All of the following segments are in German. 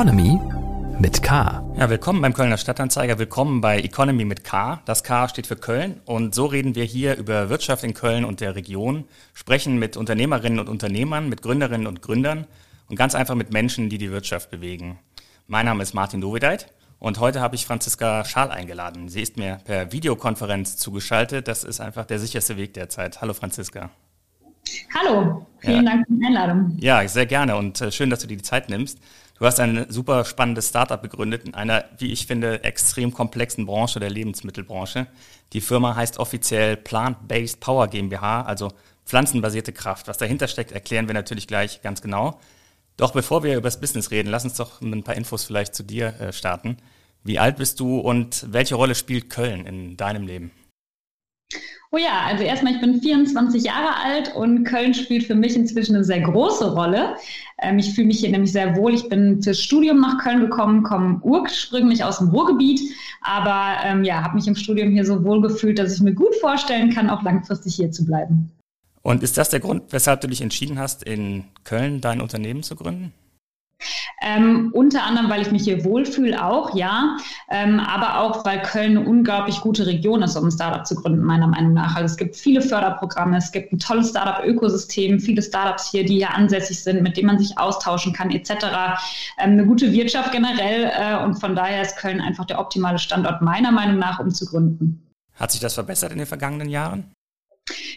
Economy mit K. Ja, willkommen beim Kölner Stadtanzeiger, willkommen bei Economy mit K. Das K steht für Köln und so reden wir hier über Wirtschaft in Köln und der Region, sprechen mit Unternehmerinnen und Unternehmern, mit Gründerinnen und Gründern und ganz einfach mit Menschen, die die Wirtschaft bewegen. Mein Name ist Martin Dovideit und heute habe ich Franziska Schaal eingeladen. Sie ist mir per Videokonferenz zugeschaltet. Das ist einfach der sicherste Weg derzeit. Hallo Franziska. Hallo, vielen ja. Dank für die Einladung. Ja, sehr gerne und äh, schön, dass du dir die Zeit nimmst. Du hast ein super spannendes Startup begründet in einer, wie ich finde, extrem komplexen Branche der Lebensmittelbranche. Die Firma heißt offiziell Plant-Based Power GmbH, also pflanzenbasierte Kraft. Was dahinter steckt, erklären wir natürlich gleich ganz genau. Doch bevor wir über das Business reden, lass uns doch mit ein paar Infos vielleicht zu dir äh, starten. Wie alt bist du und welche Rolle spielt Köln in deinem Leben? Oh ja, also erstmal, ich bin 24 Jahre alt und Köln spielt für mich inzwischen eine sehr große Rolle. Ähm, ich fühle mich hier nämlich sehr wohl. Ich bin fürs Studium nach Köln gekommen, komme ursprünglich aus dem Ruhrgebiet, aber ähm, ja, habe mich im Studium hier so wohl gefühlt, dass ich mir gut vorstellen kann, auch langfristig hier zu bleiben. Und ist das der Grund, weshalb du dich entschieden hast, in Köln dein Unternehmen zu gründen? Ähm, unter anderem, weil ich mich hier wohlfühle, auch, ja. Ähm, aber auch, weil Köln eine unglaublich gute Region ist, um ein Startup zu gründen, meiner Meinung nach. Also es gibt viele Förderprogramme, es gibt ein tolles Startup-Ökosystem, viele Startups hier, die hier ansässig sind, mit denen man sich austauschen kann, etc. Ähm, eine gute Wirtschaft generell. Äh, und von daher ist Köln einfach der optimale Standort, meiner Meinung nach, um zu gründen. Hat sich das verbessert in den vergangenen Jahren?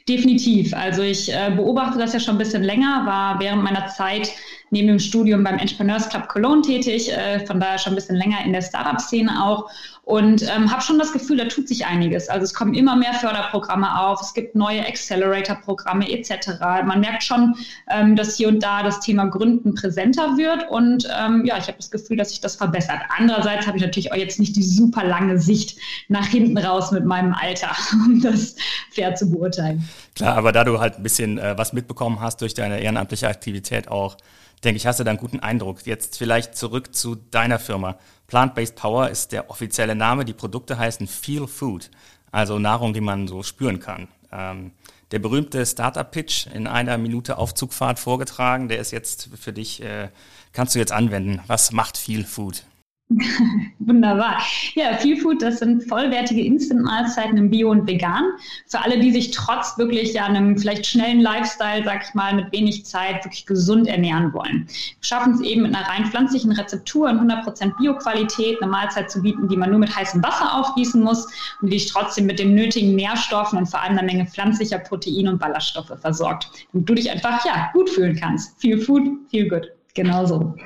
Definitiv. Also ich äh, beobachte das ja schon ein bisschen länger, war während meiner Zeit neben dem Studium beim Entrepreneurs Club Cologne tätig, äh, von daher schon ein bisschen länger in der Startup-Szene auch und ähm, habe schon das Gefühl, da tut sich einiges. Also es kommen immer mehr Förderprogramme auf, es gibt neue Accelerator-Programme etc. Man merkt schon, ähm, dass hier und da das Thema Gründen präsenter wird und ähm, ja, ich habe das Gefühl, dass sich das verbessert. Andererseits habe ich natürlich auch jetzt nicht die super lange Sicht nach hinten raus mit meinem Alter, um das fair zu beurteilen. Klar, aber da du halt ein bisschen äh, was mitbekommen hast durch deine ehrenamtliche Aktivität auch, denke ich, hast du da einen guten Eindruck. Jetzt vielleicht zurück zu deiner Firma. Plant-Based Power ist der offizielle Name. Die Produkte heißen Feel Food, also Nahrung, die man so spüren kann. Ähm, der berühmte Startup-Pitch in einer Minute Aufzugfahrt vorgetragen, der ist jetzt für dich, äh, kannst du jetzt anwenden. Was macht Feel Food? Wunderbar. Ja, Feel Food, das sind vollwertige Instant-Mahlzeiten im Bio und Vegan. Für alle, die sich trotz wirklich ja einem vielleicht schnellen Lifestyle, sag ich mal, mit wenig Zeit wirklich gesund ernähren wollen. Wir schaffen es eben mit einer rein pflanzlichen Rezeptur in 100% Bio-Qualität eine Mahlzeit zu bieten, die man nur mit heißem Wasser aufgießen muss und die dich trotzdem mit den nötigen Nährstoffen und vor allem einer Menge pflanzlicher Proteine und Ballaststoffe versorgt. Damit du dich einfach, ja, gut fühlen kannst. Feel Food, feel good. Genauso.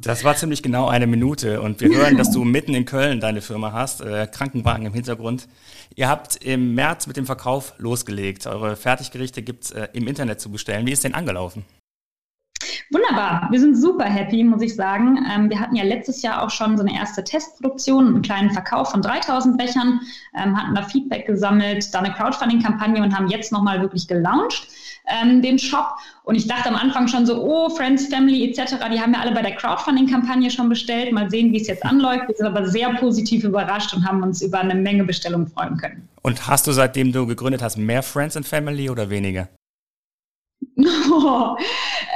Das war ziemlich genau eine Minute und wir hören, dass du mitten in Köln deine Firma hast, äh, Krankenwagen im Hintergrund. Ihr habt im März mit dem Verkauf losgelegt. Eure Fertiggerichte gibt's äh, im Internet zu bestellen. Wie ist denn angelaufen? Wunderbar, wir sind super happy, muss ich sagen. Ähm, wir hatten ja letztes Jahr auch schon so eine erste Testproduktion, einen kleinen Verkauf von 3000 Bechern, ähm, hatten da Feedback gesammelt, da eine Crowdfunding-Kampagne und haben jetzt nochmal wirklich gelauncht ähm, den Shop. Und ich dachte am Anfang schon so, oh, Friends, Family etc., die haben ja alle bei der Crowdfunding-Kampagne schon bestellt. Mal sehen, wie es jetzt anläuft. Wir sind aber sehr positiv überrascht und haben uns über eine Menge Bestellungen freuen können. Und hast du, seitdem du gegründet hast, mehr Friends and Family oder weniger? Oh,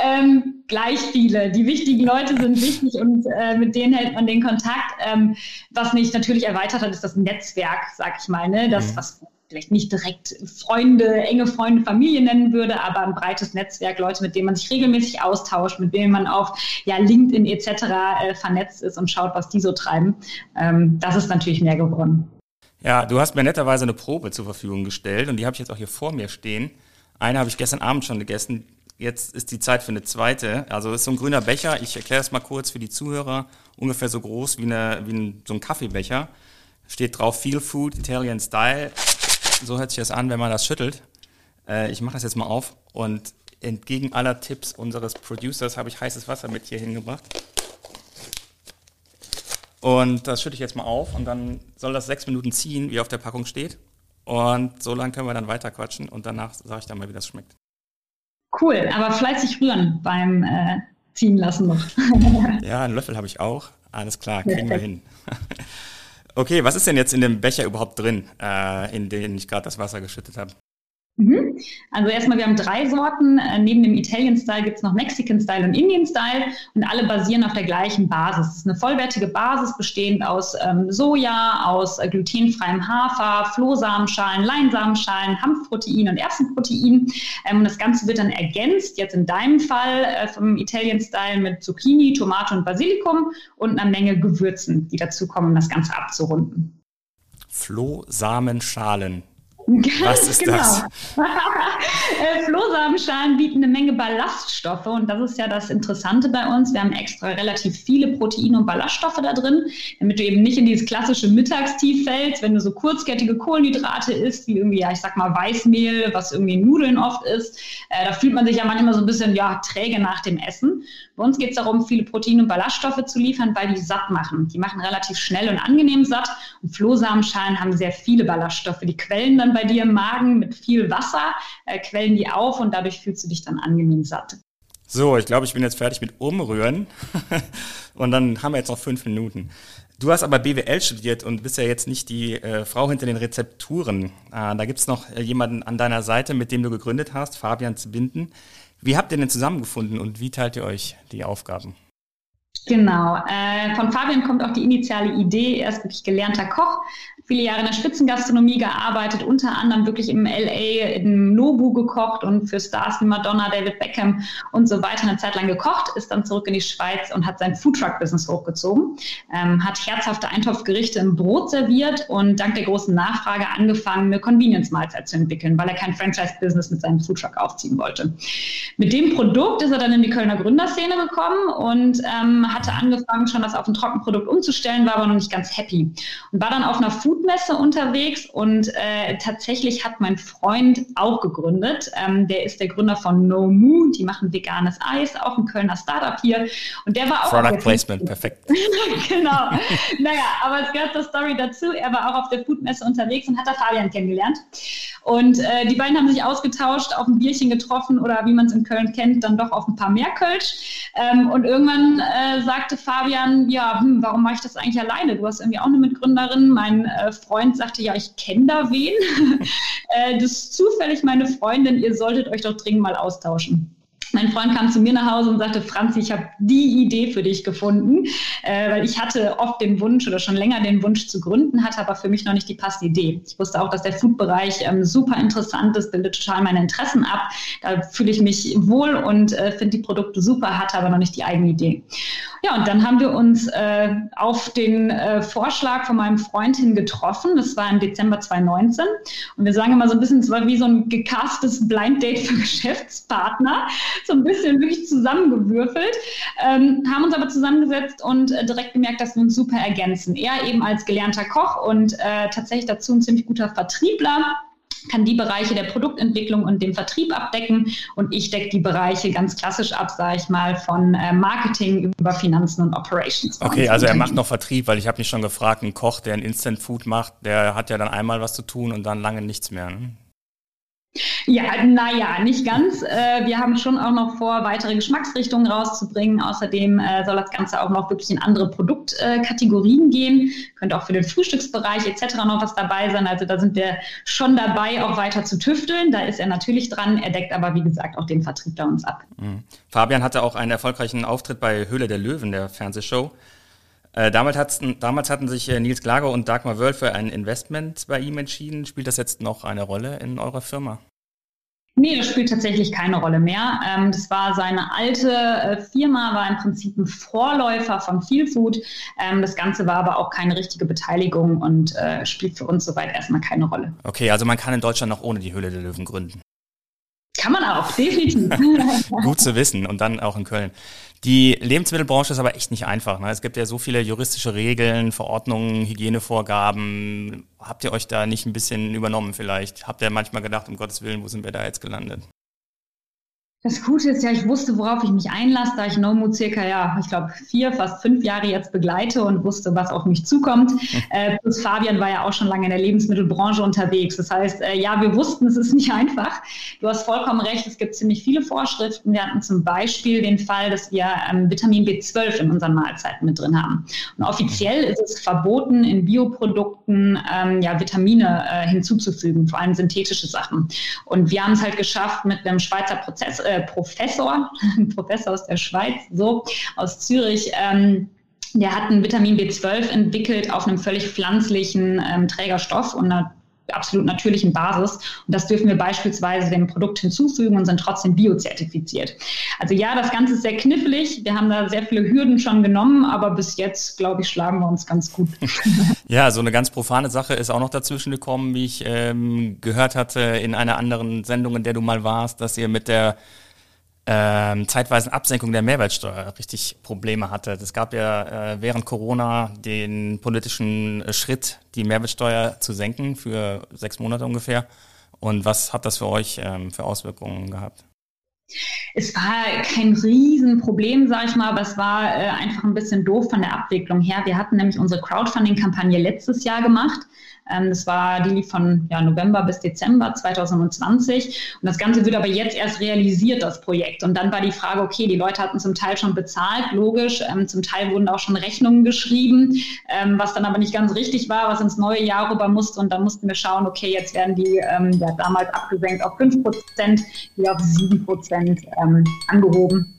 ähm, gleich viele. Die wichtigen Leute sind wichtig und äh, mit denen hält man den Kontakt. Ähm, was mich natürlich erweitert hat, ist das Netzwerk, sag ich mal. Ne? Das, mhm. was vielleicht nicht direkt Freunde, enge Freunde, Familie nennen würde, aber ein breites Netzwerk, Leute, mit denen man sich regelmäßig austauscht, mit denen man auf ja, LinkedIn etc. Äh, vernetzt ist und schaut, was die so treiben. Ähm, das ist natürlich mehr geworden. Ja, du hast mir netterweise eine Probe zur Verfügung gestellt und die habe ich jetzt auch hier vor mir stehen. Eine habe ich gestern Abend schon gegessen. Jetzt ist die Zeit für eine zweite. Also ist so ein grüner Becher. Ich erkläre es mal kurz für die Zuhörer. Ungefähr so groß wie, eine, wie ein, so ein Kaffeebecher. Steht drauf Feel Food Italian Style. So hört sich das an, wenn man das schüttelt. Äh, ich mache das jetzt mal auf und entgegen aller Tipps unseres Producers habe ich heißes Wasser mit hier hingebracht. Und das schütte ich jetzt mal auf und dann soll das sechs Minuten ziehen, wie auf der Packung steht. Und so lange können wir dann weiter quatschen und danach sage ich dann mal, wie das schmeckt. Cool, aber fleißig rühren beim äh, Ziehen lassen noch. ja, einen Löffel habe ich auch. Alles klar, kriegen wir hin. Okay, was ist denn jetzt in dem Becher überhaupt drin, äh, in den ich gerade das Wasser geschüttet habe? Mhm. Also erstmal, wir haben drei Sorten. Äh, neben dem Italian Style gibt es noch Mexican Style und Indian Style und alle basieren auf der gleichen Basis. Es ist eine vollwertige Basis, bestehend aus ähm, Soja, aus äh, glutenfreiem Hafer, Flohsamenschalen, Leinsamenschalen, Hanfprotein und Erbsenprotein. Ähm, und das Ganze wird dann ergänzt, jetzt in deinem Fall äh, vom Italian Style mit Zucchini, Tomate und Basilikum und einer Menge Gewürzen, die dazukommen, um das Ganze abzurunden. Flohsamenschalen. Was ist genau. das? Äh, Flohsamenschalen bieten eine Menge Ballaststoffe und das ist ja das Interessante bei uns. Wir haben extra relativ viele Proteine und Ballaststoffe da drin, damit du eben nicht in dieses klassische Mittagstief fällst, wenn du so kurzkettige Kohlenhydrate isst, wie irgendwie, ja, ich sag mal Weißmehl, was irgendwie Nudeln oft ist. Äh, da fühlt man sich ja manchmal so ein bisschen, ja, träge nach dem Essen. Bei uns geht es darum, viele Proteine und Ballaststoffe zu liefern, weil die satt machen. Die machen relativ schnell und angenehm satt und Flohsamenschalen haben sehr viele Ballaststoffe. Die quellen dann bei dir im Magen mit viel Wasser, äh, quellen die auf und dadurch fühlst du dich dann angenehm satt. So, ich glaube, ich bin jetzt fertig mit Umrühren. und dann haben wir jetzt noch fünf Minuten. Du hast aber BWL studiert und bist ja jetzt nicht die äh, Frau hinter den Rezepturen. Äh, da gibt es noch jemanden an deiner Seite, mit dem du gegründet hast, Fabian Zbinden. Wie habt ihr denn zusammengefunden und wie teilt ihr euch die Aufgaben? Genau. Äh, von Fabian kommt auch die initiale Idee. Er ist wirklich gelernter Koch, viele Jahre in der Spitzengastronomie gearbeitet, unter anderem wirklich im LA, in Nobu gekocht und für Stars wie Madonna, David Beckham und so weiter eine Zeit lang gekocht, ist dann zurück in die Schweiz und hat sein Foodtruck-Business hochgezogen, ähm, hat herzhafte Eintopfgerichte im Brot serviert und dank der großen Nachfrage angefangen, eine Convenience-Mahlzeit zu entwickeln, weil er kein Franchise-Business mit seinem Foodtruck aufziehen wollte. Mit dem Produkt ist er dann in die Kölner Gründerszene gekommen und ähm, hatte angefangen, schon das auf ein Trockenprodukt umzustellen, war aber noch nicht ganz happy und war dann auf einer Foodmesse unterwegs und äh, tatsächlich hat mein Freund auch gegründet. Ähm, der ist der Gründer von No Moo, die machen veganes Eis, auch ein Kölner Startup hier und der war auch Product Placement, perfekt. genau. naja, aber es gehört zur Story dazu. Er war auch auf der Foodmesse unterwegs und hat da Fabian kennengelernt. Und äh, die beiden haben sich ausgetauscht, auf ein Bierchen getroffen oder wie man es in Köln kennt, dann doch auf ein paar mehr Kölsch. Ähm, und irgendwann äh, sagte Fabian, ja, hm, warum mache ich das eigentlich alleine? Du hast irgendwie auch eine Mitgründerin. Mein äh, Freund sagte, ja, ich kenne da wen. äh, das ist zufällig meine Freundin, ihr solltet euch doch dringend mal austauschen. Mein Freund kam zu mir nach Hause und sagte, Franzi, ich habe die Idee für dich gefunden, äh, weil ich hatte oft den Wunsch oder schon länger den Wunsch zu gründen, hatte aber für mich noch nicht die passende Idee. Ich wusste auch, dass der Food-Bereich ähm, super interessant ist, bildet total meine Interessen ab. Da fühle ich mich wohl und äh, finde die Produkte super, hatte aber noch nicht die eigene Idee. Ja, und dann haben wir uns äh, auf den äh, Vorschlag von meinem Freund hin getroffen. Das war im Dezember 2019. Und wir sagen immer so ein bisschen, es war wie so ein gecastes Blind Date für Geschäftspartner so ein bisschen wirklich zusammengewürfelt, ähm, haben uns aber zusammengesetzt und äh, direkt gemerkt, dass wir uns super ergänzen. Er eben als gelernter Koch und äh, tatsächlich dazu ein ziemlich guter Vertriebler kann die Bereiche der Produktentwicklung und dem Vertrieb abdecken und ich decke die Bereiche ganz klassisch ab, sage ich mal, von äh, Marketing über Finanzen und Operations. Okay, also er macht noch Vertrieb, weil ich habe mich schon gefragt, ein Koch, der ein Instant Food macht, der hat ja dann einmal was zu tun und dann lange nichts mehr. Ne? Ja, naja, nicht ganz. Äh, wir haben schon auch noch vor, weitere Geschmacksrichtungen rauszubringen. Außerdem äh, soll das Ganze auch noch wirklich in andere Produktkategorien gehen. Könnte auch für den Frühstücksbereich etc. noch was dabei sein. Also da sind wir schon dabei, auch weiter zu tüfteln. Da ist er natürlich dran. Er deckt aber, wie gesagt, auch den Vertrieb da uns ab. Mhm. Fabian hatte auch einen erfolgreichen Auftritt bei Höhle der Löwen, der Fernsehshow. Äh, damals, damals, hatten sich äh, Nils Glager und Dagmar Wörl für ein Investment bei ihm entschieden. Spielt das jetzt noch eine Rolle in eurer Firma? Nee, das spielt tatsächlich keine Rolle mehr. Ähm, das war seine alte äh, Firma, war im Prinzip ein Vorläufer von Feelfood. Ähm, das Ganze war aber auch keine richtige Beteiligung und spielt für uns soweit erstmal keine Rolle. Okay, also man kann in Deutschland noch ohne die Höhle der Löwen gründen. Kann man auch, definitiv. Gut zu wissen und dann auch in Köln. Die Lebensmittelbranche ist aber echt nicht einfach. Ne? Es gibt ja so viele juristische Regeln, Verordnungen, Hygienevorgaben. Habt ihr euch da nicht ein bisschen übernommen vielleicht? Habt ihr manchmal gedacht, um Gottes Willen, wo sind wir da jetzt gelandet? Das Gute ist ja, ich wusste, worauf ich mich einlasse, da ich Nomu circa, ja, ich glaube, vier, fast fünf Jahre jetzt begleite und wusste, was auf mich zukommt. Äh, plus Fabian war ja auch schon lange in der Lebensmittelbranche unterwegs. Das heißt, äh, ja, wir wussten, es ist nicht einfach. Du hast vollkommen recht, es gibt ziemlich viele Vorschriften. Wir hatten zum Beispiel den Fall, dass wir ähm, Vitamin B12 in unseren Mahlzeiten mit drin haben. Und offiziell ist es verboten, in Bioprodukten ähm, ja, Vitamine äh, hinzuzufügen, vor allem synthetische Sachen. Und wir haben es halt geschafft, mit einem Schweizer Prozess, äh, Professor, Professor aus der Schweiz, so aus Zürich, ähm, der hat ein Vitamin B12 entwickelt auf einem völlig pflanzlichen ähm, Trägerstoff und einer absolut natürlichen Basis. Und das dürfen wir beispielsweise dem Produkt hinzufügen und sind trotzdem biozertifiziert. Also ja, das Ganze ist sehr knifflig. Wir haben da sehr viele Hürden schon genommen, aber bis jetzt, glaube ich, schlagen wir uns ganz gut. ja, so eine ganz profane Sache ist auch noch dazwischen gekommen, wie ich ähm, gehört hatte in einer anderen Sendung, in der du mal warst, dass ihr mit der ähm, zeitweisen Absenkung der Mehrwertsteuer richtig Probleme hatte. Es gab ja äh, während Corona den politischen Schritt, die Mehrwertsteuer zu senken für sechs Monate ungefähr. Und was hat das für euch ähm, für Auswirkungen gehabt? Es war kein Riesenproblem, sage ich mal, aber es war äh, einfach ein bisschen doof von der Abwicklung her. Wir hatten nämlich unsere Crowdfunding-Kampagne letztes Jahr gemacht das war, die lief von ja, November bis Dezember 2020. Und das Ganze wird aber jetzt erst realisiert, das Projekt. Und dann war die Frage, okay, die Leute hatten zum Teil schon bezahlt, logisch. Ähm, zum Teil wurden auch schon Rechnungen geschrieben, ähm, was dann aber nicht ganz richtig war, was ins neue Jahr rüber musste. Und dann mussten wir schauen, okay, jetzt werden die ähm, ja, damals abgesenkt auf 5 Prozent, die auf 7 Prozent ähm, angehoben.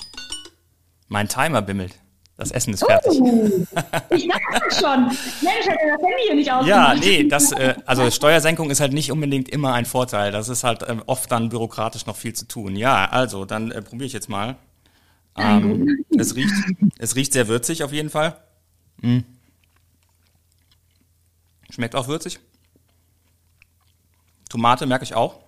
Mein Timer bimmelt. Das Essen ist fertig. Uh, ich dachte schon. Mensch, hätte das Handy hier nicht aus. Ja, nee, das, äh, also Steuersenkung ist halt nicht unbedingt immer ein Vorteil. Das ist halt äh, oft dann bürokratisch noch viel zu tun. Ja, also, dann äh, probiere ich jetzt mal. Ähm, es, riecht, es riecht sehr würzig auf jeden Fall. Mm. Schmeckt auch würzig. Tomate merke ich auch.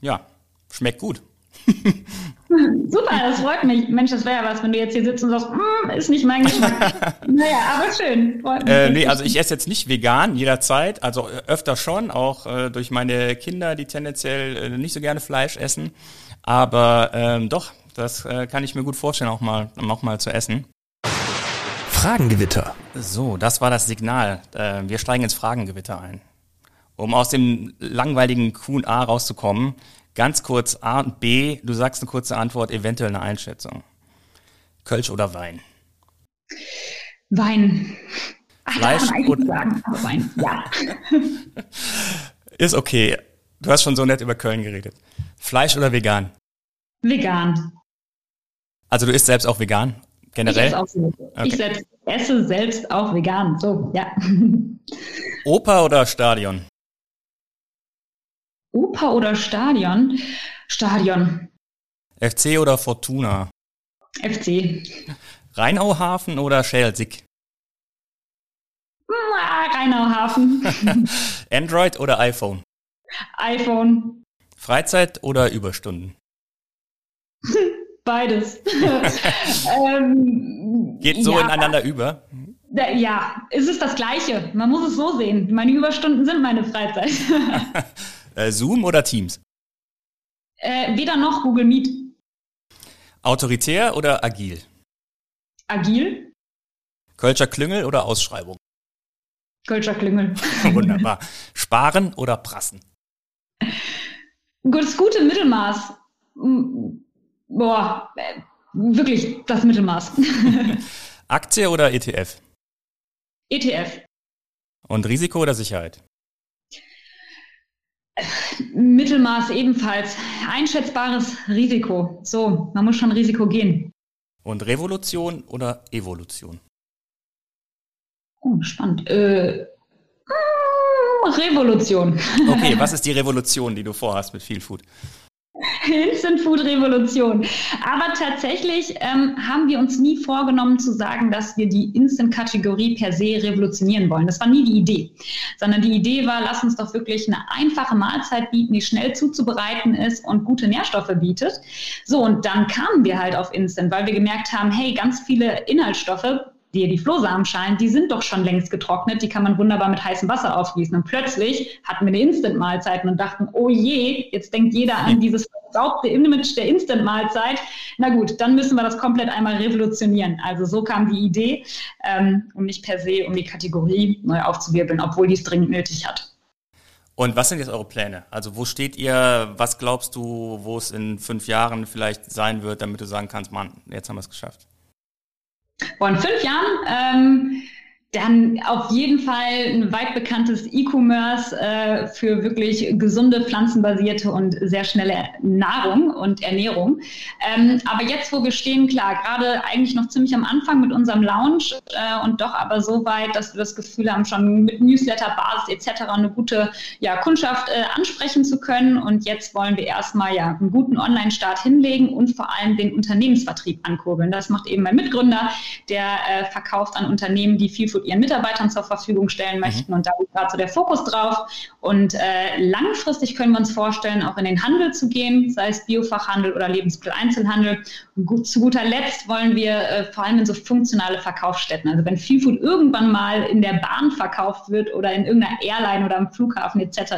Ja, schmeckt gut. Super, das freut mich. Mensch, das wäre ja was, wenn du jetzt hier sitzt und sagst, mm, ist nicht mein Geschmack. naja, aber schön. Freut mich äh, nee, also ich esse jetzt nicht vegan jederzeit, also äh, öfter schon, auch äh, durch meine Kinder, die tendenziell äh, nicht so gerne Fleisch essen. Aber ähm, doch, das äh, kann ich mir gut vorstellen, auch mal, auch mal zu essen. Fragengewitter. So, das war das Signal. Äh, wir steigen ins Fragengewitter ein. Um aus dem langweiligen Q&A rauszukommen, Ganz kurz A und B, du sagst eine kurze Antwort, eventuell eine Einschätzung. Kölsch oder Wein? Wein. Ach, Fleisch oder sagen, Wein. Ja. Ist okay. Du hast schon so nett über Köln geredet. Fleisch oder vegan? Vegan. Also du isst selbst auch vegan? Generell? Ich, esse, auch okay. ich selbst, esse selbst auch vegan. So, ja. Oper oder Stadion? Oper oder Stadion? Stadion. FC oder Fortuna? FC. Rheinauhafen oder Schelsig? Rheinauhafen. Android oder iPhone? iPhone. Freizeit oder Überstunden? Beides. ähm, Geht so ja, ineinander über? Ja, es ist das Gleiche. Man muss es so sehen. Meine Überstunden sind meine Freizeit. Äh, Zoom oder Teams? Äh, weder noch Google Meet. Autoritär oder agil? Agil. Kölscher Klüngel oder Ausschreibung? Kölscher Klüngel. Wunderbar. Sparen oder prassen? Das gute Mittelmaß. Boah, äh, wirklich das Mittelmaß. Aktie oder ETF? ETF. Und Risiko oder Sicherheit? Mittelmaß ebenfalls. Einschätzbares Risiko. So, man muss schon Risiko gehen. Und Revolution oder Evolution? Oh, spannend. Äh, mm, Revolution. Okay, was ist die Revolution, die du vorhast mit Feel Food? Instant Food Revolution. Aber tatsächlich ähm, haben wir uns nie vorgenommen zu sagen, dass wir die Instant-Kategorie per se revolutionieren wollen. Das war nie die Idee. Sondern die Idee war, lass uns doch wirklich eine einfache Mahlzeit bieten, die schnell zuzubereiten ist und gute Nährstoffe bietet. So, und dann kamen wir halt auf Instant, weil wir gemerkt haben, hey, ganz viele Inhaltsstoffe die, die Flohsamenschalen, die sind doch schon längst getrocknet, die kann man wunderbar mit heißem Wasser aufgießen. Und plötzlich hatten wir eine Instant-Mahlzeit und dachten, oh je, jetzt denkt jeder an dieses versaubte Image der Instant-Mahlzeit. Na gut, dann müssen wir das komplett einmal revolutionieren. Also so kam die Idee, ähm, um nicht per se, um die Kategorie neu aufzuwirbeln, obwohl die es dringend nötig hat. Und was sind jetzt eure Pläne? Also wo steht ihr? Was glaubst du, wo es in fünf Jahren vielleicht sein wird, damit du sagen kannst, Mann, jetzt haben wir es geschafft? Vor fünf Jahren ähm, dann auf jeden Fall ein weit bekanntes E-Commerce äh, für wirklich gesunde, pflanzenbasierte und sehr schnelle Nahrung und Ernährung. Ähm, aber jetzt, wo wir stehen, klar, gerade eigentlich noch ziemlich am Anfang mit unserem Lounge äh, und doch aber so weit, dass wir das Gefühl haben, schon mit Newsletter-Basis etc. eine gute ja, Kundschaft äh, ansprechen zu können. Und jetzt wollen wir erstmal ja einen guten Online-Start hinlegen und vor allem den Unternehmensvertrieb ankurbeln. Das macht eben mein Mitgründer, der äh, verkauft an Unternehmen, die viel ihren Mitarbeitern zur Verfügung stellen möchten. Mhm. Und da liegt gerade so der Fokus drauf. Und äh, langfristig können wir uns vorstellen, auch in den Handel zu gehen, sei es Biofachhandel oder Lebensmitteleinzelhandel. Und gut, zu guter Letzt wollen wir äh, vor allem in so funktionale Verkaufsstätten. Also wenn Viel Food irgendwann mal in der Bahn verkauft wird oder in irgendeiner Airline oder am Flughafen etc.,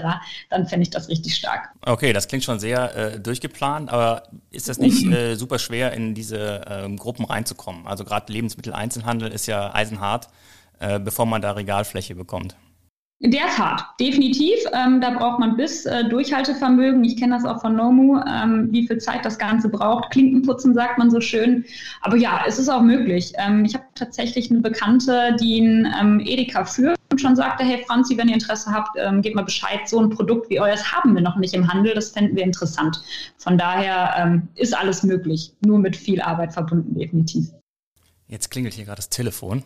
dann fände ich das richtig stark. Okay, das klingt schon sehr äh, durchgeplant, aber ist das nicht äh, super schwer, in diese ähm, Gruppen reinzukommen? Also gerade Lebensmitteleinzelhandel ist ja eisenhart äh, bevor man da Regalfläche bekommt. Der ist hart, definitiv. Ähm, da braucht man bis äh, Durchhaltevermögen. Ich kenne das auch von Nomu, ähm, wie viel Zeit das Ganze braucht. Klinkenputzen sagt man so schön. Aber ja, es ist auch möglich. Ähm, ich habe tatsächlich eine Bekannte, die ein ähm, Edeka führt und schon sagte, hey Franzi, wenn ihr Interesse habt, ähm, gebt mal Bescheid. So ein Produkt wie euers haben wir noch nicht im Handel. Das fänden wir interessant. Von daher ähm, ist alles möglich. Nur mit viel Arbeit verbunden, definitiv. Jetzt klingelt hier gerade das Telefon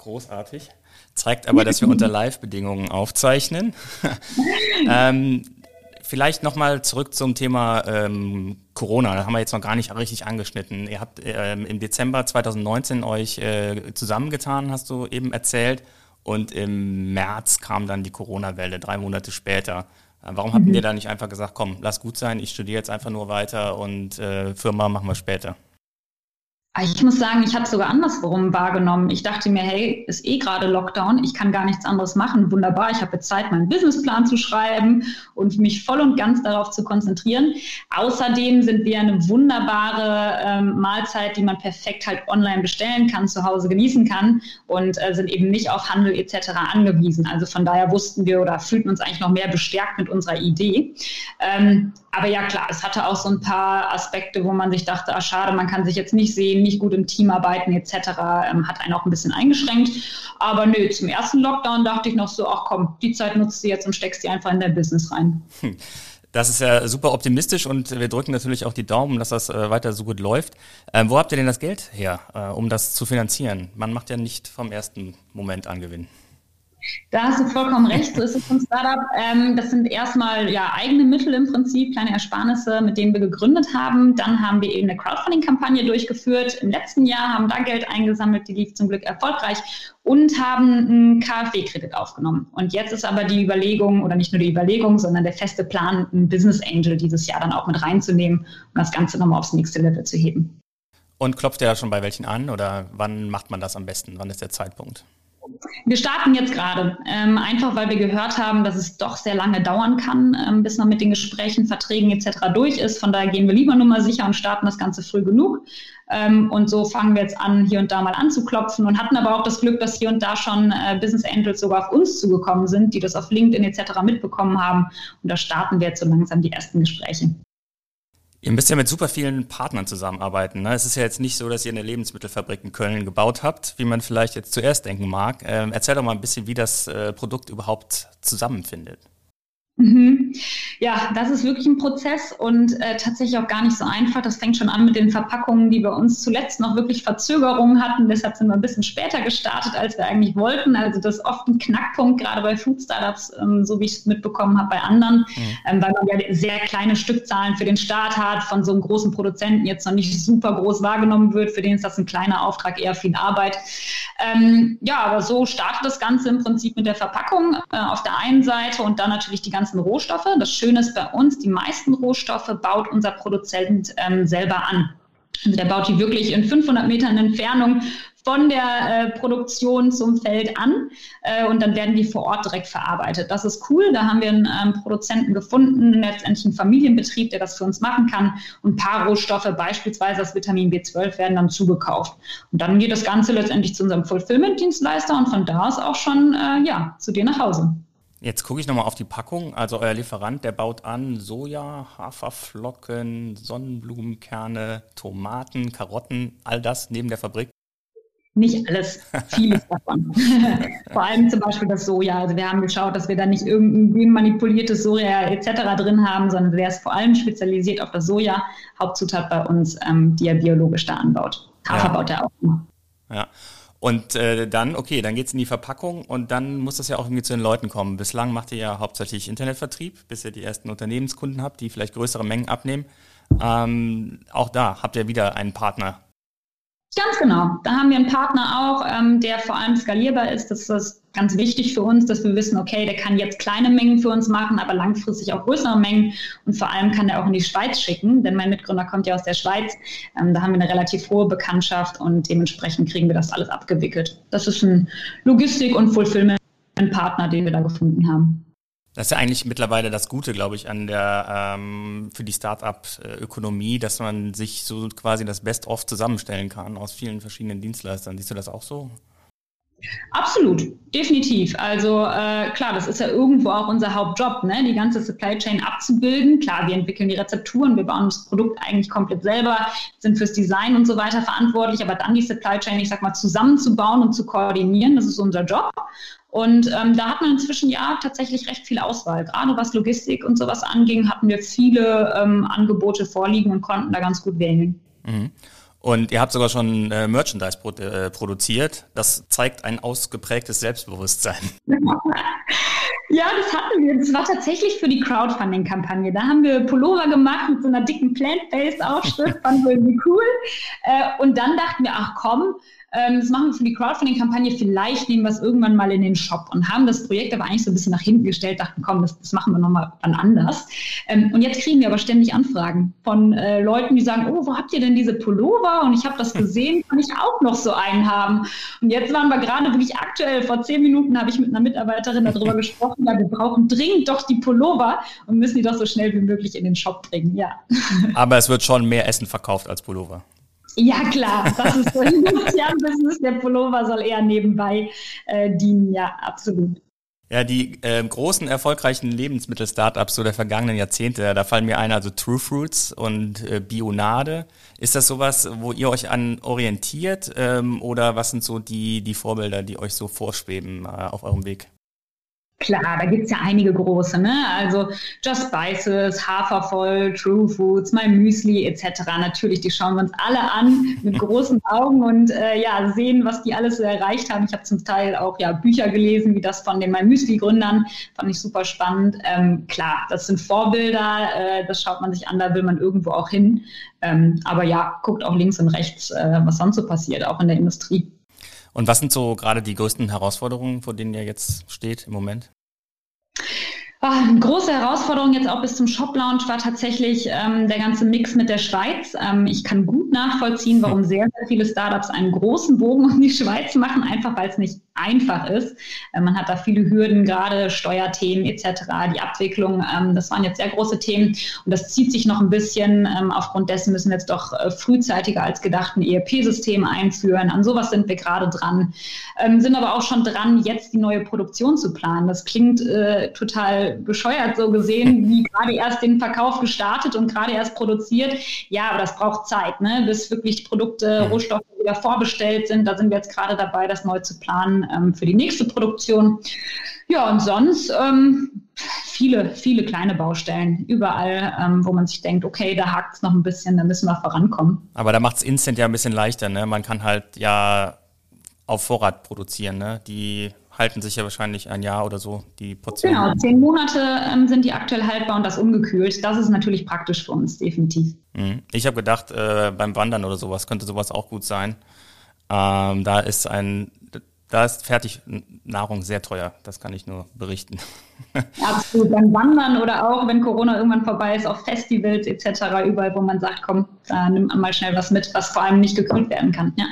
großartig. Zeigt aber, dass wir unter Live-Bedingungen aufzeichnen. ähm, vielleicht nochmal zurück zum Thema ähm, Corona. Da haben wir jetzt noch gar nicht richtig angeschnitten. Ihr habt ähm, im Dezember 2019 euch äh, zusammengetan, hast du eben erzählt. Und im März kam dann die Corona-Welle, drei Monate später. Äh, warum habt mhm. ihr da nicht einfach gesagt, komm, lass gut sein, ich studiere jetzt einfach nur weiter und äh, Firma machen wir später? Ah, ich muss sagen, ich habe es sogar andersrum wahrgenommen. Ich dachte mir, hey, ist eh gerade Lockdown, ich kann gar nichts anderes machen. Wunderbar, ich habe Zeit, meinen Businessplan zu schreiben und mich voll und ganz darauf zu konzentrieren. Außerdem sind wir eine wunderbare ähm, Mahlzeit, die man perfekt halt online bestellen kann, zu Hause genießen kann und äh, sind eben nicht auf Handel etc. angewiesen. Also von daher wussten wir oder fühlten uns eigentlich noch mehr bestärkt mit unserer Idee. Ähm, aber ja klar, es hatte auch so ein paar Aspekte, wo man sich dachte, ah schade, man kann sich jetzt nicht sehen, nicht gut im Team arbeiten etc. Ähm, hat einen auch ein bisschen eingeschränkt. Aber nö, zum ersten Lockdown dachte ich noch so, ach komm, die Zeit nutzt du jetzt und steckst die einfach in dein Business rein. Hm. Das ist ja super optimistisch und wir drücken natürlich auch die Daumen, dass das äh, weiter so gut läuft. Ähm, wo habt ihr denn das Geld her, äh, um das zu finanzieren? Man macht ja nicht vom ersten Moment an Gewinn. Da hast du vollkommen recht, so ist es vom Startup. Ähm, das sind erstmal ja eigene Mittel im Prinzip, kleine Ersparnisse, mit denen wir gegründet haben. Dann haben wir eben eine Crowdfunding-Kampagne durchgeführt. Im letzten Jahr haben da Geld eingesammelt, die lief zum Glück erfolgreich und haben einen KfW-Kredit aufgenommen. Und jetzt ist aber die Überlegung, oder nicht nur die Überlegung, sondern der feste Plan, einen Business Angel dieses Jahr dann auch mit reinzunehmen, um das Ganze nochmal aufs nächste Level zu heben. Und klopft ihr da schon bei welchen an oder wann macht man das am besten? Wann ist der Zeitpunkt? Wir starten jetzt gerade, ähm, einfach weil wir gehört haben, dass es doch sehr lange dauern kann, ähm, bis man mit den Gesprächen, Verträgen etc. durch ist. Von daher gehen wir lieber nur mal sicher und starten das Ganze früh genug. Ähm, und so fangen wir jetzt an, hier und da mal anzuklopfen und hatten aber auch das Glück, dass hier und da schon äh, Business Angels sogar auf uns zugekommen sind, die das auf LinkedIn etc. mitbekommen haben. Und da starten wir jetzt so langsam die ersten Gespräche. Ihr müsst ja mit super vielen Partnern zusammenarbeiten. Ne? Es ist ja jetzt nicht so, dass ihr eine Lebensmittelfabrik in Köln gebaut habt, wie man vielleicht jetzt zuerst denken mag. Ähm, erzähl doch mal ein bisschen, wie das äh, Produkt überhaupt zusammenfindet. Mhm. Ja, das ist wirklich ein Prozess und äh, tatsächlich auch gar nicht so einfach. Das fängt schon an mit den Verpackungen, die bei uns zuletzt noch wirklich Verzögerungen hatten. Deshalb sind wir ein bisschen später gestartet, als wir eigentlich wollten. Also das ist oft ein Knackpunkt, gerade bei Food Startups, ähm, so wie ich es mitbekommen habe bei anderen, mhm. ähm, weil man ja sehr kleine Stückzahlen für den Start hat, von so einem großen Produzenten jetzt noch nicht super groß wahrgenommen wird. Für den ist das ein kleiner Auftrag, eher viel Arbeit. Ähm, ja, aber so startet das Ganze im Prinzip mit der Verpackung äh, auf der einen Seite und dann natürlich die ganzen Rohstoffe. Das Schöne ist bei uns, die meisten Rohstoffe baut unser Produzent ähm, selber an. Also der baut die wirklich in 500 Metern Entfernung von der äh, Produktion zum Feld an äh, und dann werden die vor Ort direkt verarbeitet. Das ist cool. Da haben wir einen ähm, Produzenten gefunden, letztendlich einen Familienbetrieb, der das für uns machen kann. Und ein paar Rohstoffe, beispielsweise das Vitamin B12, werden dann zugekauft. Und dann geht das Ganze letztendlich zu unserem Fulfillment-Dienstleister und von da aus auch schon äh, ja, zu dir nach Hause. Jetzt gucke ich nochmal auf die Packung. Also euer Lieferant, der baut an Soja, Haferflocken, Sonnenblumenkerne, Tomaten, Karotten, all das neben der Fabrik. Nicht alles, vieles davon. Vor allem zum Beispiel das Soja. Also wir haben geschaut, dass wir da nicht irgendein manipuliertes Soja etc. drin haben, sondern der ist vor allem spezialisiert auf das Soja, Hauptzutat bei uns, ähm, die er biologisch da anbaut. Hafer ja. baut er auch immer. Ja. Und äh, dann, okay, dann geht's in die Verpackung und dann muss das ja auch irgendwie zu den Leuten kommen. Bislang macht ihr ja hauptsächlich Internetvertrieb, bis ihr die ersten Unternehmenskunden habt, die vielleicht größere Mengen abnehmen. Ähm, auch da habt ihr wieder einen Partner, Ganz genau. Da haben wir einen Partner auch, ähm, der vor allem skalierbar ist. Das ist ganz wichtig für uns, dass wir wissen, okay, der kann jetzt kleine Mengen für uns machen, aber langfristig auch größere Mengen. Und vor allem kann er auch in die Schweiz schicken, denn mein Mitgründer kommt ja aus der Schweiz. Ähm, da haben wir eine relativ hohe Bekanntschaft und dementsprechend kriegen wir das alles abgewickelt. Das ist ein Logistik- und Fulfillment-Partner, den wir da gefunden haben. Das ist ja eigentlich mittlerweile das Gute, glaube ich, an der ähm, für die Start-up-Ökonomie, dass man sich so quasi das Best-of zusammenstellen kann aus vielen verschiedenen Dienstleistern. Siehst du das auch so? Absolut, definitiv. Also äh, klar, das ist ja irgendwo auch unser Hauptjob, ne? die ganze Supply Chain abzubilden. Klar, wir entwickeln die Rezepturen, wir bauen das Produkt eigentlich komplett selber, sind fürs Design und so weiter verantwortlich, aber dann die Supply Chain, ich sag mal, zusammenzubauen und zu koordinieren, das ist unser Job. Und ähm, da hat man inzwischen ja tatsächlich recht viel Auswahl. Gerade was Logistik und sowas anging, hatten wir viele ähm, Angebote vorliegen und konnten da ganz gut wählen. Mhm. Und ihr habt sogar schon äh, Merchandise pro äh, produziert. Das zeigt ein ausgeprägtes Selbstbewusstsein. Ja, das hatten wir. Das war tatsächlich für die Crowdfunding-Kampagne. Da haben wir Pullover gemacht mit so einer dicken Plant-Based-Aufschrift, fanden wir irgendwie cool. Äh, und dann dachten wir, ach komm, ähm, das machen wir für die Crowdfunding-Kampagne, vielleicht nehmen wir es irgendwann mal in den Shop und haben das Projekt aber eigentlich so ein bisschen nach hinten gestellt, dachten, komm, das, das machen wir nochmal dann anders. Ähm, und jetzt kriegen wir aber ständig Anfragen von äh, Leuten, die sagen, oh, wo habt ihr denn diese Pullover? Und ich habe das gesehen, kann ich auch noch so einen haben. Und jetzt waren wir gerade wirklich aktuell, vor zehn Minuten habe ich mit einer Mitarbeiterin darüber gesprochen, ja, wir brauchen dringend doch die Pullover und müssen die doch so schnell wie möglich in den Shop bringen, ja. Aber es wird schon mehr Essen verkauft als Pullover. Ja, klar, das ist so ein Business. Der Pullover soll eher nebenbei äh, dienen, ja, absolut. Ja, die äh, großen erfolgreichen Lebensmittel-Startups so der vergangenen Jahrzehnte, da fallen mir ein, also True Fruits und äh, Bionade. Ist das sowas, wo ihr euch an orientiert ähm, oder was sind so die, die Vorbilder, die euch so vorschweben äh, auf eurem Weg? Klar, da gibt's ja einige große, ne? Also Just Spices, Hafervoll, True Foods, My Müsli etc. Natürlich, die schauen wir uns alle an mit großen Augen und äh, ja, sehen, was die alles so erreicht haben. Ich habe zum Teil auch ja Bücher gelesen, wie das von den My Müsli-Gründern. Fand ich super spannend. Ähm, klar, das sind Vorbilder, äh, das schaut man sich an, da will man irgendwo auch hin. Ähm, aber ja, guckt auch links und rechts, äh, was sonst so passiert, auch in der Industrie. Und was sind so gerade die größten Herausforderungen, vor denen ihr jetzt steht im Moment? Ah, eine große Herausforderung jetzt auch bis zum Shop-Launch war tatsächlich ähm, der ganze Mix mit der Schweiz. Ähm, ich kann gut nachvollziehen, warum sehr, sehr viele Startups einen großen Bogen um die Schweiz machen, einfach weil es nicht einfach ist. Äh, man hat da viele Hürden, gerade Steuerthemen etc., die Abwicklung. Ähm, das waren jetzt sehr große Themen und das zieht sich noch ein bisschen. Ähm, aufgrund dessen müssen wir jetzt doch äh, frühzeitiger als gedacht ein ERP-System einführen. An sowas sind wir gerade dran. Ähm, sind aber auch schon dran, jetzt die neue Produktion zu planen. Das klingt äh, total bescheuert so gesehen, wie gerade erst den Verkauf gestartet und gerade erst produziert. Ja, aber das braucht Zeit, ne? bis wirklich Produkte, mhm. Rohstoffe wieder vorbestellt sind. Da sind wir jetzt gerade dabei, das neu zu planen ähm, für die nächste Produktion. Ja, und sonst ähm, viele, viele kleine Baustellen überall, ähm, wo man sich denkt, okay, da hakt es noch ein bisschen, da müssen wir vorankommen. Aber da macht es Instant ja ein bisschen leichter. Ne? Man kann halt ja auf Vorrat produzieren. Ne? Die halten sich ja wahrscheinlich ein Jahr oder so, die Portionen. Genau, zehn Monate ähm, sind die aktuell haltbar und das ungekühlt. Das ist natürlich praktisch für uns, definitiv. Mhm. Ich habe gedacht, äh, beim Wandern oder sowas könnte sowas auch gut sein. Ähm, da ist ein da ist Fertignahrung sehr teuer. Das kann ich nur berichten. Absolut. Beim Wandern oder auch, wenn Corona irgendwann vorbei ist, auf Festivals etc., überall, wo man sagt, komm, da nimmt man mal schnell was mit, was vor allem nicht gekühlt werden kann. Ja.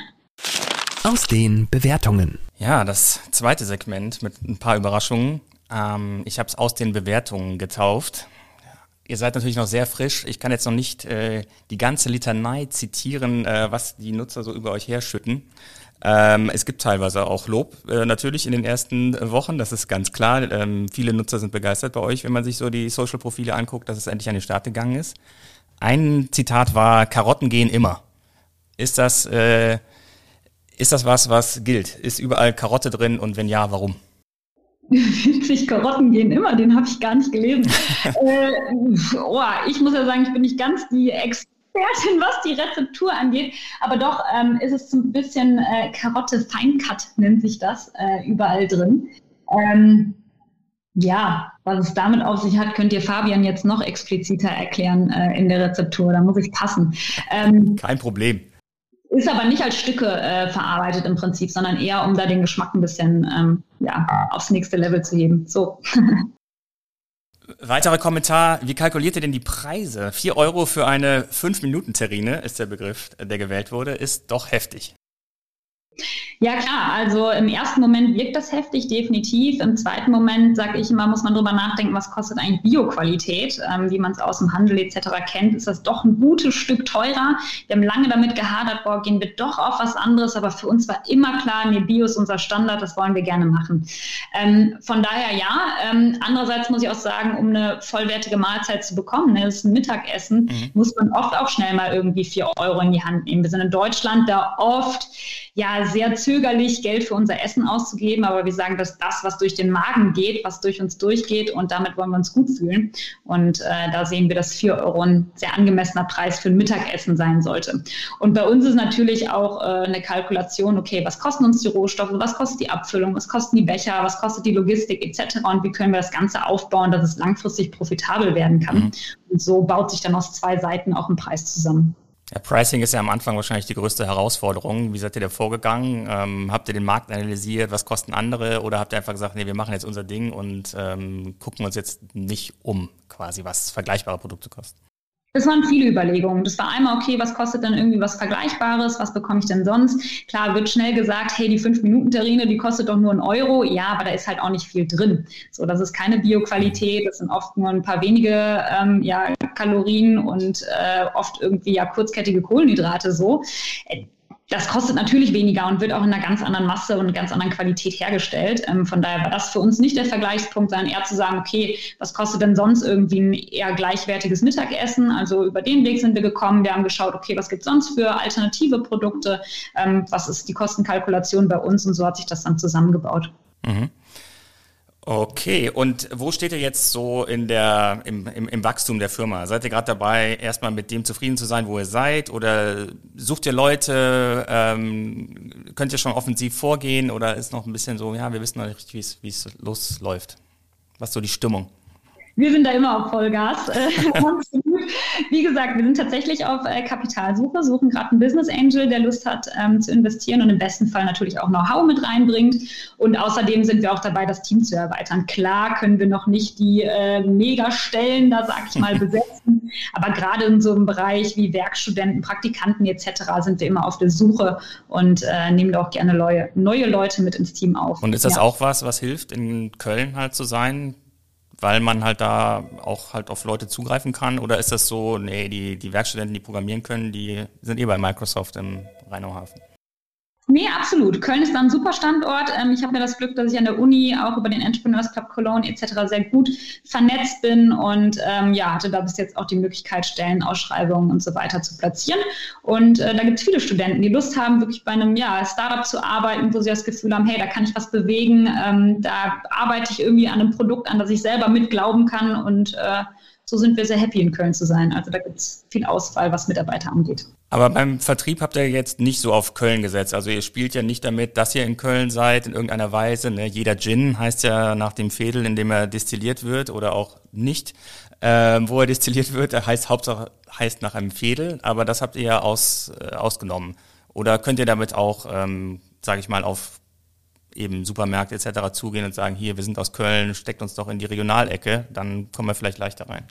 Aus den Bewertungen. Ja, das zweite Segment mit ein paar Überraschungen. Ähm, ich habe es aus den Bewertungen getauft. Ihr seid natürlich noch sehr frisch. Ich kann jetzt noch nicht äh, die ganze Litanei zitieren, äh, was die Nutzer so über euch herschütten. Ähm, es gibt teilweise auch Lob äh, natürlich in den ersten Wochen, das ist ganz klar. Ähm, viele Nutzer sind begeistert bei euch, wenn man sich so die Social-Profile anguckt, dass es endlich an den Start gegangen ist. Ein Zitat war, Karotten gehen immer. Ist das, äh, ist das was, was gilt? Ist überall Karotte drin und wenn ja, warum? Witzig, Karotten gehen immer, den habe ich gar nicht gelesen. äh, oh, ich muss ja sagen, ich bin nicht ganz die Ex Expertin, was die Rezeptur angeht. Aber doch ähm, ist es so ein bisschen äh, Karotte Feincut, nennt sich das, äh, überall drin. Ähm, ja, was es damit auf sich hat, könnt ihr Fabian jetzt noch expliziter erklären äh, in der Rezeptur. Da muss ich passen. Ähm, Kein Problem. Ist aber nicht als Stücke äh, verarbeitet im Prinzip, sondern eher, um da den Geschmack ein bisschen ähm, ja, aufs nächste Level zu heben. So. Weiterer Kommentar, wie kalkuliert ihr denn die Preise? 4 Euro für eine 5-Minuten-Terrine ist der Begriff, der gewählt wurde, ist doch heftig. Ja klar, also im ersten Moment wirkt das heftig, definitiv. Im zweiten Moment, sage ich immer, muss man drüber nachdenken, was kostet eigentlich Bioqualität. Ähm, wie man es aus dem Handel etc. kennt, ist das doch ein gutes Stück teurer. Wir haben lange damit gehadert, boah, gehen wir doch auf was anderes, aber für uns war immer klar, nee, Bio ist unser Standard, das wollen wir gerne machen. Ähm, von daher ja. Ähm, andererseits muss ich auch sagen, um eine vollwertige Mahlzeit zu bekommen, ne, das ist ein Mittagessen, mhm. muss man oft auch schnell mal irgendwie vier Euro in die Hand nehmen. Wir sind in Deutschland da oft ja sehr zögerlich, Geld für unser Essen auszugeben, aber wir sagen, dass das, was durch den Magen geht, was durch uns durchgeht und damit wollen wir uns gut fühlen. Und äh, da sehen wir, dass 4 Euro ein sehr angemessener Preis für ein Mittagessen sein sollte. Und bei uns ist natürlich auch äh, eine Kalkulation, okay, was kosten uns die Rohstoffe, was kostet die Abfüllung, was kosten die Becher, was kostet die Logistik etc. Und wie können wir das Ganze aufbauen, dass es langfristig profitabel werden kann. Mhm. Und so baut sich dann aus zwei Seiten auch ein Preis zusammen. Ja, Pricing ist ja am Anfang wahrscheinlich die größte Herausforderung. Wie seid ihr da vorgegangen? Ähm, habt ihr den Markt analysiert? Was kosten andere? Oder habt ihr einfach gesagt, nee, wir machen jetzt unser Ding und ähm, gucken uns jetzt nicht um, quasi, was vergleichbare Produkte kosten? Das waren viele Überlegungen. Das war einmal, okay, was kostet denn irgendwie was Vergleichbares? Was bekomme ich denn sonst? Klar, wird schnell gesagt, hey, die 5-Minuten-Terrine, die kostet doch nur einen Euro. Ja, aber da ist halt auch nicht viel drin. So, das ist keine Bioqualität. Das sind oft nur ein paar wenige ähm, ja, Kalorien und äh, oft irgendwie ja kurzkettige Kohlenhydrate so das kostet natürlich weniger und wird auch in einer ganz anderen Masse und ganz anderen Qualität hergestellt. Ähm, von daher war das für uns nicht der Vergleichspunkt, sondern eher zu sagen, okay, was kostet denn sonst irgendwie ein eher gleichwertiges Mittagessen? Also über den Weg sind wir gekommen. Wir haben geschaut, okay, was gibt es sonst für alternative Produkte? Ähm, was ist die Kostenkalkulation bei uns? Und so hat sich das dann zusammengebaut. Mhm. Okay, und wo steht ihr jetzt so in der, im, im, im Wachstum der Firma? Seid ihr gerade dabei, erstmal mit dem zufrieden zu sein, wo ihr seid? Oder sucht ihr Leute? Ähm, könnt ihr schon offensiv vorgehen? Oder ist noch ein bisschen so, ja, wir wissen noch nicht richtig, wie es losläuft? Was ist so die Stimmung? Wir sind da immer auf Vollgas. Äh, Wie gesagt, wir sind tatsächlich auf äh, Kapitalsuche, suchen gerade einen Business Angel, der Lust hat ähm, zu investieren und im besten Fall natürlich auch Know-how mit reinbringt. Und außerdem sind wir auch dabei, das Team zu erweitern. Klar können wir noch nicht die äh, Megastellen, da sag ich mal, besetzen, aber gerade in so einem Bereich wie Werkstudenten, Praktikanten etc. sind wir immer auf der Suche und äh, nehmen da auch gerne neue, neue Leute mit ins Team auf. Und ist das ja. auch was, was hilft, in Köln halt zu sein? Weil man halt da auch halt auf Leute zugreifen kann? Oder ist das so, nee, die, die Werkstudenten, die programmieren können, die sind eh bei Microsoft im Rheinauhafen? Nee, absolut. Köln ist da ein super Standort. Ähm, ich habe mir das Glück, dass ich an der Uni auch über den Entrepreneurs Club Cologne etc. sehr gut vernetzt bin und ähm, ja, hatte da bis jetzt auch die Möglichkeit, Stellenausschreibungen und so weiter zu platzieren. Und äh, da gibt es viele Studenten, die Lust haben, wirklich bei einem ja, Startup zu arbeiten, wo sie das Gefühl haben, hey, da kann ich was bewegen, ähm, da arbeite ich irgendwie an einem Produkt, an das ich selber mitglauben kann und äh, so sind wir sehr happy in Köln zu sein. Also da gibt es viel Auswahl, was Mitarbeiter angeht. Aber beim Vertrieb habt ihr jetzt nicht so auf Köln gesetzt. Also ihr spielt ja nicht damit, dass ihr in Köln seid in irgendeiner Weise. Ne? Jeder Gin heißt ja nach dem Fädel, in dem er destilliert wird oder auch nicht, ähm, wo er destilliert wird. Er heißt Hauptsache heißt nach einem Fädel, aber das habt ihr ja aus, äh, ausgenommen. Oder könnt ihr damit auch, ähm, sage ich mal, auf eben Supermärkte etc. zugehen und sagen, hier, wir sind aus Köln, steckt uns doch in die Regionalecke, dann kommen wir vielleicht leichter rein.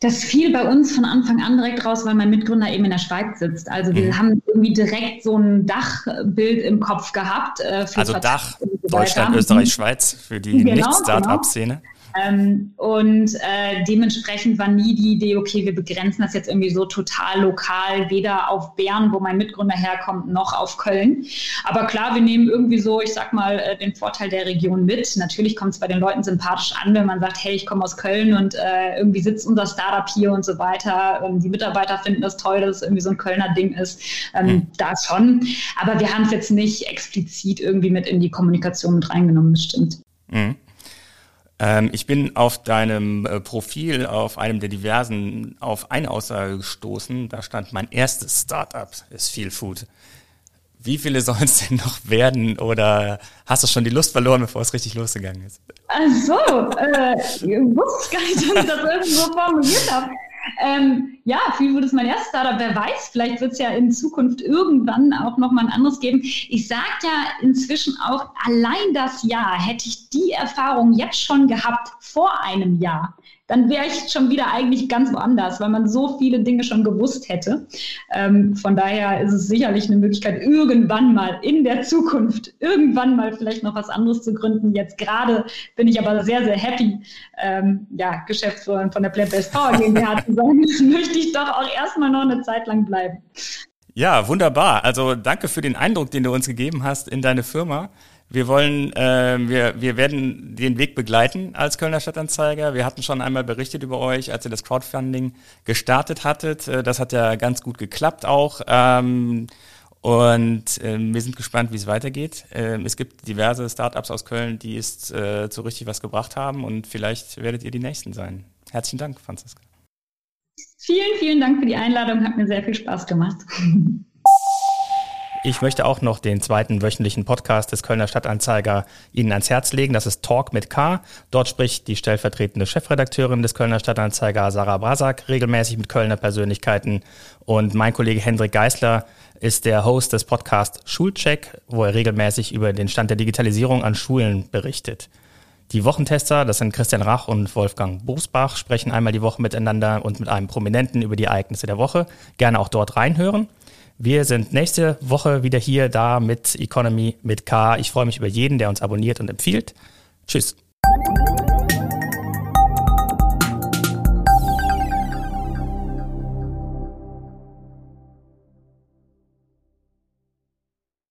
Das fiel bei uns von Anfang an direkt raus, weil mein Mitgründer eben in der Schweiz sitzt. Also wir mhm. haben irgendwie direkt so ein Dachbild im Kopf gehabt. Äh, also Dach, Deutschland, Österreich, Schweiz für die genau, Nicht-Startup-Szene. Genau. Ähm, und äh, dementsprechend war nie die Idee, okay, wir begrenzen das jetzt irgendwie so total lokal, weder auf Bern, wo mein Mitgründer herkommt, noch auf Köln. Aber klar, wir nehmen irgendwie so, ich sag mal, äh, den Vorteil der Region mit. Natürlich kommt es bei den Leuten sympathisch an, wenn man sagt, hey, ich komme aus Köln und äh, irgendwie sitzt unser Startup hier und so weiter. Ähm, die Mitarbeiter finden das toll, dass es irgendwie so ein Kölner Ding ist. Ähm, mhm. Da schon. Aber wir haben es jetzt nicht explizit irgendwie mit in die Kommunikation mit reingenommen, das stimmt. Mhm. Ähm, ich bin auf deinem äh, Profil, auf einem der diversen, auf eine Aussage gestoßen. Da stand, mein erstes Startup ist Feel Food. Wie viele sollen es denn noch werden oder hast du schon die Lust verloren, bevor es richtig losgegangen ist? Ach so, äh, wusste gar nicht, dass ich das irgendwo formuliert habe. Ähm, ja, Feelwood ist mein erstes Startup. Wer weiß, vielleicht wird es ja in Zukunft irgendwann auch nochmal ein anderes geben. Ich sage ja inzwischen auch, allein das Jahr hätte ich die Erfahrung jetzt schon gehabt vor einem Jahr dann wäre ich schon wieder eigentlich ganz woanders, weil man so viele Dinge schon gewusst hätte. Ähm, von daher ist es sicherlich eine Möglichkeit, irgendwann mal in der Zukunft, irgendwann mal vielleicht noch was anderes zu gründen. Jetzt gerade bin ich aber sehr, sehr happy, ähm, ja, Geschäftsführerin von der Plant-Based Power GmbH zu sein. Das möchte ich doch auch erstmal noch eine Zeit lang bleiben. Ja, wunderbar. Also danke für den Eindruck, den du uns gegeben hast in deine Firma. Wir wollen, äh, wir, wir werden den Weg begleiten als Kölner Stadtanzeiger. Wir hatten schon einmal berichtet über euch, als ihr das Crowdfunding gestartet hattet. Äh, das hat ja ganz gut geklappt auch. Ähm, und äh, wir sind gespannt, wie es weitergeht. Äh, es gibt diverse Startups aus Köln, die es äh, so richtig was gebracht haben und vielleicht werdet ihr die Nächsten sein. Herzlichen Dank, Franziska. Vielen, vielen Dank für die Einladung. Hat mir sehr viel Spaß gemacht. Ich möchte auch noch den zweiten wöchentlichen Podcast des Kölner Stadtanzeiger Ihnen ans Herz legen. Das ist Talk mit K. Dort spricht die stellvertretende Chefredakteurin des Kölner Stadtanzeiger Sarah Brasak regelmäßig mit Kölner Persönlichkeiten. Und mein Kollege Hendrik Geisler ist der Host des Podcasts Schulcheck, wo er regelmäßig über den Stand der Digitalisierung an Schulen berichtet. Die Wochentester, das sind Christian Rach und Wolfgang Bosbach, sprechen einmal die Woche miteinander und mit einem Prominenten über die Ereignisse der Woche. Gerne auch dort reinhören. Wir sind nächste Woche wieder hier da mit Economy mit K. Ich freue mich über jeden, der uns abonniert und empfiehlt. Tschüss.